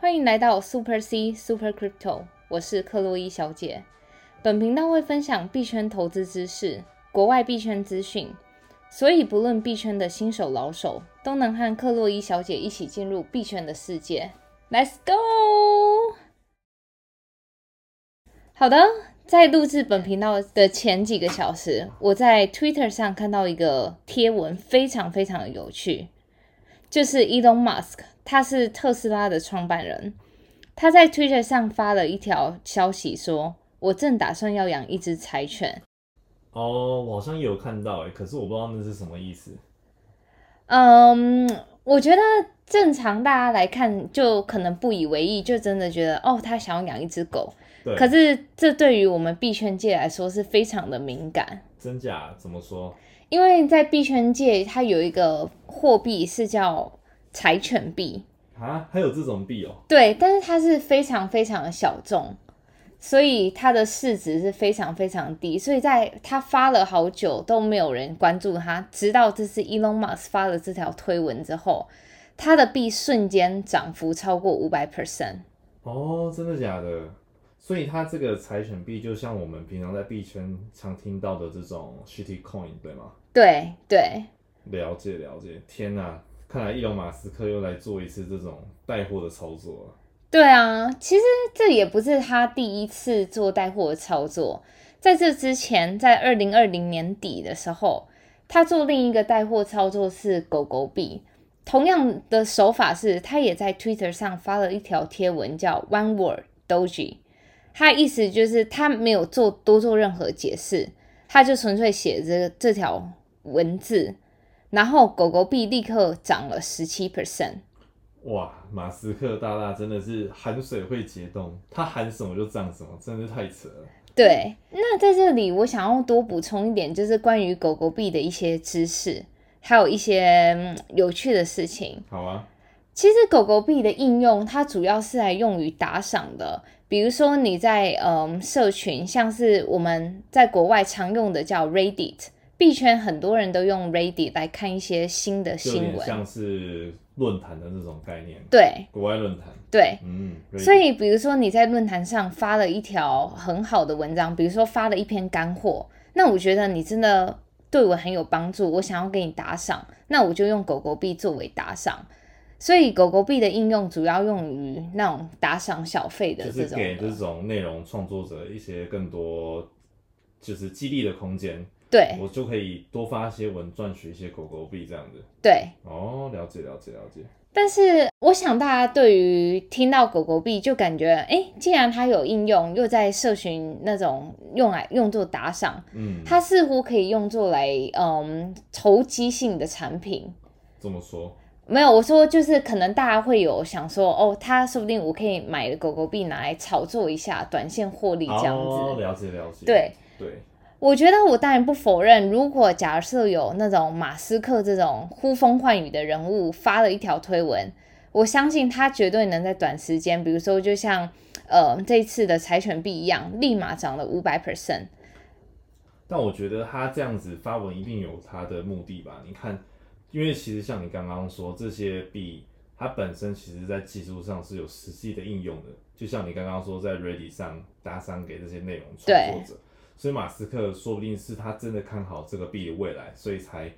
欢迎来到 Super C Super Crypto，我是克洛伊小姐。本频道会分享币圈投资知识、国外币圈资讯，所以不论币圈的新手老手，都能和克洛伊小姐一起进入币圈的世界。Let's go！好的，在录制本频道的前几个小时，我在 Twitter 上看到一个贴文，非常非常有趣，就是 Elon Musk。他是特斯拉的创办人，他在 Twitter 上发了一条消息，说：“我正打算要养一只柴犬。”哦，我好像有看到哎，可是我不知道那是什么意思。嗯，我觉得正常大家来看就可能不以为意，就真的觉得哦，他想要养一只狗。对。可是这对于我们币圈界来说是非常的敏感。真假？怎么说？因为在币圈界，它有一个货币是叫。柴犬币啊，还有这种币哦？对，但是它是非常非常的小众，所以它的市值是非常非常低，所以在它发了好久都没有人关注它，直到这次 Elon Musk 发了这条推文之后，它的币瞬间涨幅超过五百 percent。哦，真的假的？所以它这个柴犬币就像我们平常在币圈常听到的这种 Shitty Coin，对吗？对对，了解了解。天哪！看来伊隆马斯克又来做一次这种带货的操作了。对啊，其实这也不是他第一次做带货的操作。在这之前，在二零二零年底的时候，他做另一个带货操作是狗狗币。同样的手法是，他也在 Twitter 上发了一条贴文，叫 One Word Doji。他意思就是他没有做多做任何解释，他就纯粹写这这条文字。然后狗狗币立刻涨了十七 percent，哇！马斯克大大真的是含水会结冻，他含什么就涨什么，真的是太扯了。对，那在这里我想要多补充一点，就是关于狗狗币的一些知识，还有一些有趣的事情。好啊，其实狗狗币的应用，它主要是来用于打赏的，比如说你在嗯社群，像是我们在国外常用的叫 Reddit。币圈很多人都用 Reddit 来看一些新的新闻，像是论坛的那种概念。对，国外论坛。对，嗯。所以，比如说你在论坛上发了一条很好的文章，比如说发了一篇干货，那我觉得你真的对我很有帮助，我想要给你打赏，那我就用狗狗币作为打赏。所以，狗狗币的应用主要用于那种打赏小费的这种，给这种内容创作者一些更多就是激励的空间。对，我就可以多发一些文，赚取一些狗狗币这样子。对，哦，了解了解了解。但是我想大家对于听到狗狗币就感觉，哎，既然它有应用，又在社群那种用来用作打赏，嗯，它似乎可以用作来嗯投机性的产品。怎么说？没有，我说就是可能大家会有想说，哦，它说不定我可以买狗狗币拿来炒作一下，短线获利这样子。哦，了解了解。对对。我觉得我当然不否认，如果假设有那种马斯克这种呼风唤雨的人物发了一条推文，我相信他绝对能在短时间，比如说就像呃这次的柴犬币一样，立马涨了五百 percent。但我觉得他这样子发文一定有他的目的吧？你看，因为其实像你刚刚说这些币，它本身其实在技术上是有实际的应用的，就像你刚刚说在 Ready 上打赏给这些内容创作者。所以马斯克说不定是他真的看好这个币的未来，所以才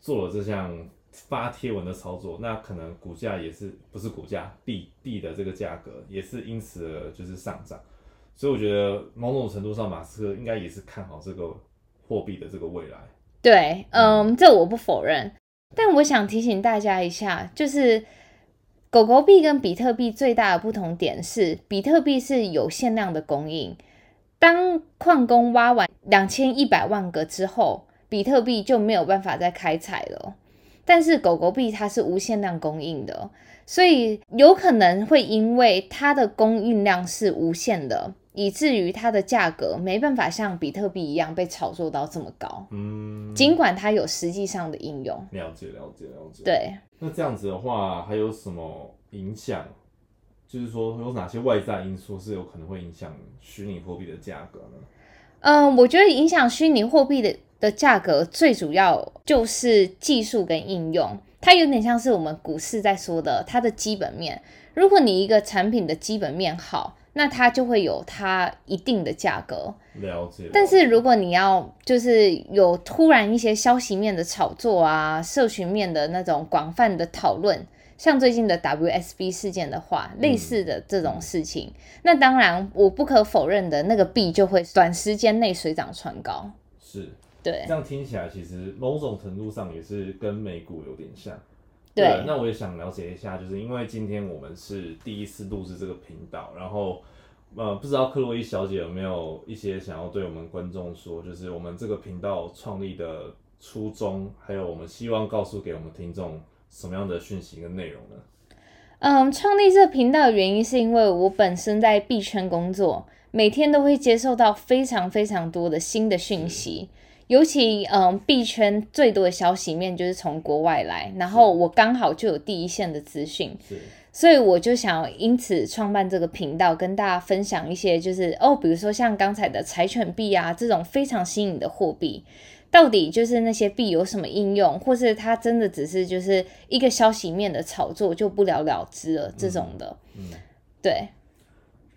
做了这项发贴文的操作。那可能股价也是不是股价币币的这个价格也是因此而就是上涨。所以我觉得某种程度上，马斯克应该也是看好这个货币的这个未来。对，嗯，这我不否认。但我想提醒大家一下，就是狗狗币跟比特币最大的不同点是，比特币是有限量的供应。当矿工挖完两千一百万个之后，比特币就没有办法再开采了。但是狗狗币它是无限量供应的，所以有可能会因为它的供应量是无限的，以至于它的价格没办法像比特币一样被炒作到这么高。嗯，尽管它有实际上的应用。了解，了解，了解。对。那这样子的话，还有什么影响？就是说，有哪些外在因素是有可能会影响虚拟货币的价格呢？嗯，我觉得影响虚拟货币的的价格最主要就是技术跟应用。它有点像是我们股市在说的它的基本面。如果你一个产品的基本面好，那它就会有它一定的价格。了解。但是如果你要就是有突然一些消息面的炒作啊，社群面的那种广泛的讨论，像最近的 WSB 事件的话，类似的这种事情，那当然我不可否认的那个币就会短时间内水涨船高。是，对这。样听起来其实某种程度上也是跟美股有点像。对那我也想了解一下，就是因为今天我们是第一次录制这个频道，然后呃，不知道克洛伊小姐有没有一些想要对我们观众说，就是我们这个频道创立的初衷，还有我们希望告诉给我们听众什么样的讯息跟内容呢？嗯，创立这个频道的原因是因为我本身在币圈工作，每天都会接受到非常非常多的新的讯息。尤其，嗯，币圈最多的消息面就是从国外来，然后我刚好就有第一线的资讯，所以我就想因此创办这个频道，跟大家分享一些，就是哦，比如说像刚才的柴犬币啊这种非常新颖的货币，到底就是那些币有什么应用，或是它真的只是就是一个消息面的炒作就不了了之了这种的，嗯，对，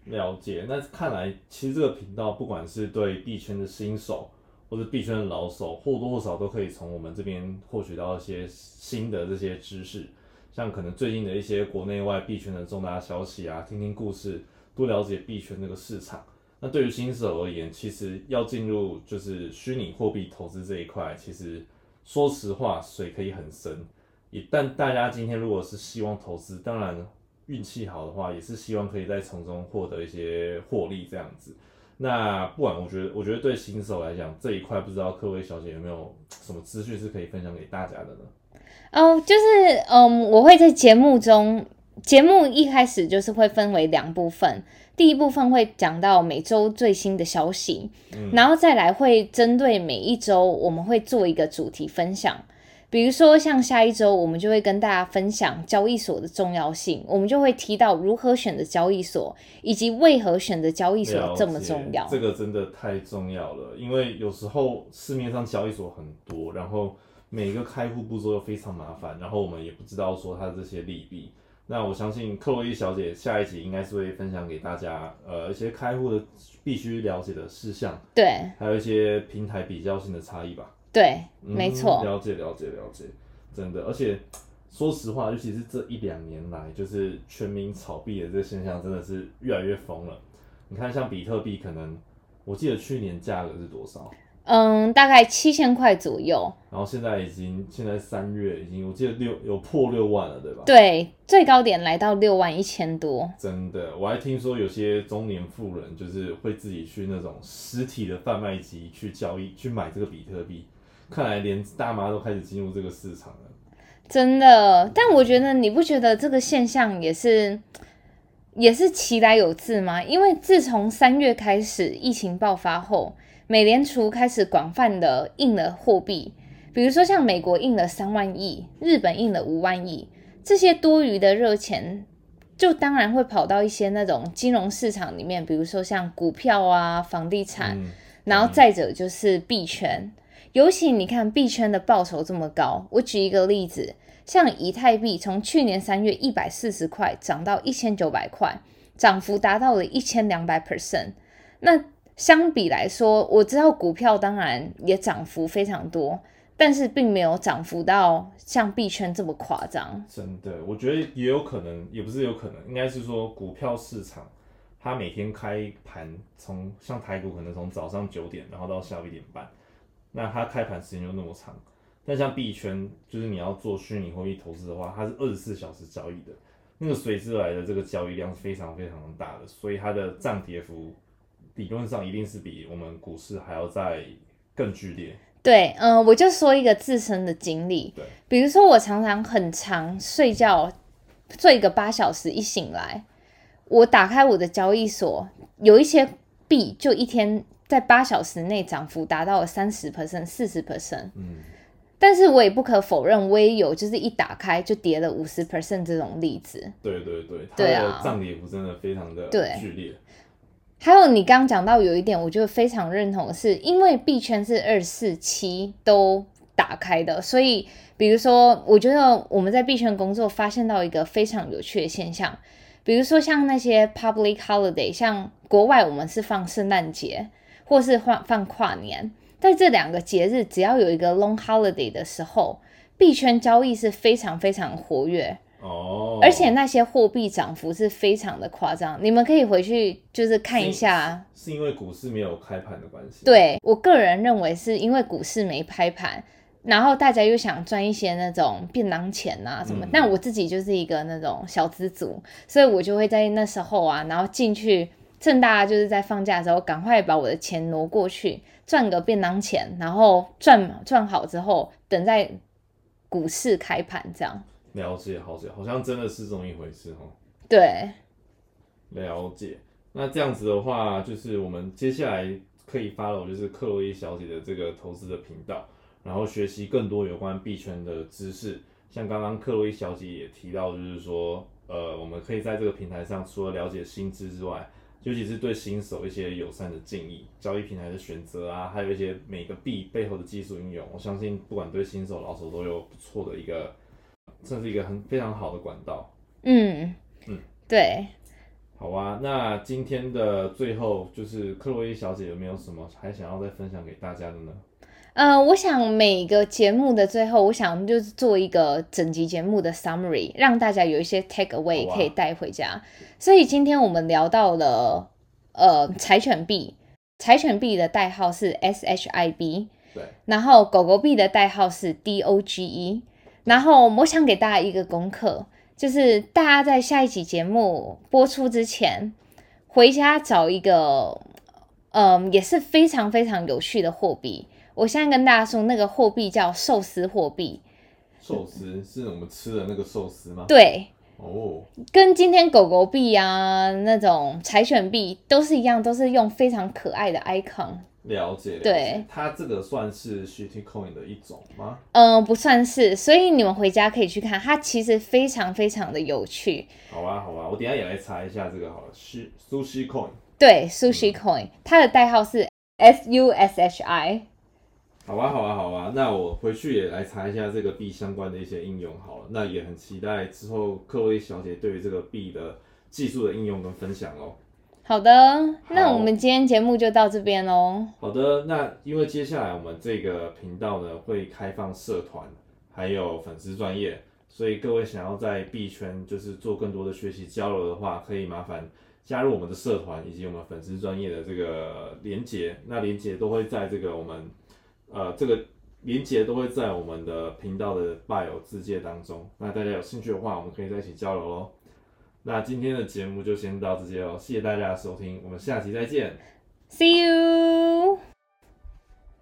了解。那看来其实这个频道不管是对币圈的新手，或者币圈的老手，或多或少都可以从我们这边获取到一些新的这些知识，像可能最近的一些国内外币圈的重大消息啊，听听故事，多了解币圈这个市场。那对于新手而言，其实要进入就是虚拟货币投资这一块，其实说实话水可以很深。也但大家今天如果是希望投资，当然运气好的话，也是希望可以在从中获得一些获利这样子。那不管我觉得，我觉得对新手来讲这一块，不知道各位小姐有没有什么资讯是可以分享给大家的呢？哦，就是嗯，我会在节目中，节目一开始就是会分为两部分，第一部分会讲到每周最新的消息，然后再来会针对每一周我们会做一个主题分享。比如说，像下一周我们就会跟大家分享交易所的重要性，我们就会提到如何选择交易所，以及为何选择交易所这么重要这个真的太重要了，因为有时候市面上交易所很多，然后每个开户步骤又非常麻烦，然后我们也不知道说它这些利弊。那我相信克洛伊小姐下一集应该是会分享给大家，呃，一些开户的必须了解的事项，对，还有一些平台比较性的差异吧。对，嗯没错，了解了解了解，真的，而且说实话，尤其是这一两年来，就是全民炒币的这个现象，真的是越来越疯了。你看，像比特币，可能我记得去年价格是多少，嗯，大概七千块左右，然后现在已经现在三月已经，我记得六有破六万了，对吧？对，最高点来到六万一千多，真的，我还听说有些中年富人就是会自己去那种实体的贩卖机去交易，去买这个比特币。看来连大妈都开始进入这个市场了。真的。但我觉得你不觉得这个现象也是也是其来有自吗？因为自从三月开始疫情爆发后，美联储开始广泛的印了货币，比如说像美国印了三万亿，日本印了五万亿，这些多余的热钱。就当然会跑到一些那种金融市场里面，比如说像股票啊、房地产，嗯，然后再者就是币圈，尤其你看币圈的报酬这么高，我举一个例子，像以太币从去年三月一百四十块涨到一千九百块，涨幅达到了一千两百 percent。那相比来说，我知道股票当然也涨幅非常多，但是并没有涨幅到像币圈这么夸张。真的，我觉得也有可能，也不是有可能，应该是说股票市场，它每天开盘从像台股可能从早上九点，然后到下午一点半，那它开盘时间就那么长。但像币圈，就是你要做虚拟货币投资的话，它是二十四小时交易的，那个随之来的这个交易量是非常非常大的，所以它的涨跌幅理论上一定是比我们股市还要再更剧烈。对，嗯、我就说一个自身的经历对，比如说我常常很长睡觉，睡个八小时，一醒来，我打开我的交易所，有一些币就一天在八小时内涨幅达到了三十 percent、四十 percent，嗯，但是我也不可否认，我也有就是一打开就跌了五十 percent 这种例子。对对对，它对啊的涨跌幅真的非常的对剧烈。还有你刚刚讲到有一点，我就非常认同的是，因为币圈是二四七都打开的。所以，比如说，我觉得我们在币圈工作发现到一个非常有趣的现象，比如说像那些 public holiday，像国外我们是放圣诞节或是放放跨年，在这两个节日，只要有一个 long holiday 的时候，币圈交易是非常非常活跃。哦，而且那些货币涨幅是非常的夸张，你们可以回去就是看一下。是因为股市没有开盘的关系。对我个人认为是因为股市没开盘，然后大家又想赚一些那种便当钱啊什么。但我自己就是一个那种小资族，所以我就会在那时候啊，然后进去趁大家就是在放假的时候，赶快把我的钱挪过去赚个便当钱，然后赚赚好之后，等在股市开盘这样。了解，好解，好像真的是这么一回事哦。对，了解。那这样子的话，就是我们接下来可以 follow 就是克洛伊小姐的这个投资的频道，然后学习更多有关币圈的知识。像刚刚克洛伊小姐也提到，就是说，呃，我们可以在这个平台上，除了了解薪资之外，尤其是对新手一些友善的建议、交易平台的选择啊，还有一些每个币背后的技术应用，我相信不管对新手老手都有不错的一个。这是一个很非常好的管道。嗯嗯，对。好啊，那今天的最后，就是克洛伊小姐有没有什么还想要再分享给大家的呢？呃，我想每个节目的最后，我想就是做一个整集节目的 summary，让大家有一些 take away 可以带回家。所以今天我们聊到了呃柴犬币，柴犬币的代号是 SHIB，对。然后狗狗币的代号是 DOGE。然后我想给大家一个功课，就是大家在下一集节目播出之前，回家找一个，嗯，也是非常非常有趣的货币。我现在跟大家说，那个货币叫寿司货币。寿司是我们吃的那个寿司吗？对。哦。跟今天狗狗币啊，那种柴犬币都是一样，都是用非常可爱的 icon。了解，对，它这个算是 shitty coin 的一种吗？嗯，不算是，所以你们回家可以去看，它其实非常非常的有趣。好啊，好啊，我等下也来查一下这个好了，sushi coin。对，sushi coin，它的代号是 S U S H I。好啊，好啊，好啊，那我回去也来查一下这个币相关的一些应用好了，那也很期待之后克洛伊小姐对于这个币的技术的应用跟分享哦。好的，那我们今天节目就到这边喽。好的，那因为接下来我们这个频道呢会开放社团，还有粉丝专业，所以各位想要在币圈就是做更多的学习交流的话，可以麻烦加入我们的社团以及我们粉丝专业的这个连接，那连接都会在这个我们呃这个连接都会在我们的频道的 bio 字界当中，那大家有兴趣的话，我们可以在一起交流喽。那今天的节目就先到这些哦，谢谢大家的收听，我们下期再见，See you。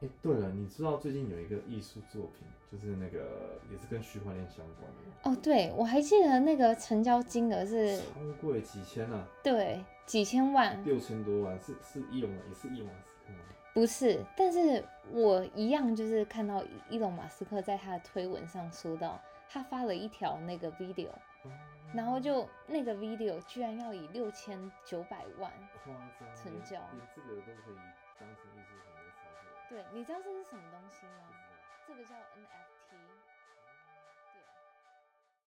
哎，对了，你知道最近有一个艺术作品，就是那个也是跟区块链相关的哦。对，我还记得那个成交金额是超贵，几千啊？对，几千万，六千多万，是是伊隆，也是伊隆马斯克吗？不是，但是我一样就是看到伊隆马斯克在他的推文上说到，他发了一条那个 video。然后就那个 video 居然要以六千九百万成交，这个都可以当成艺术品来炒作。对，你知道这是什么东西吗？这个叫 NFT。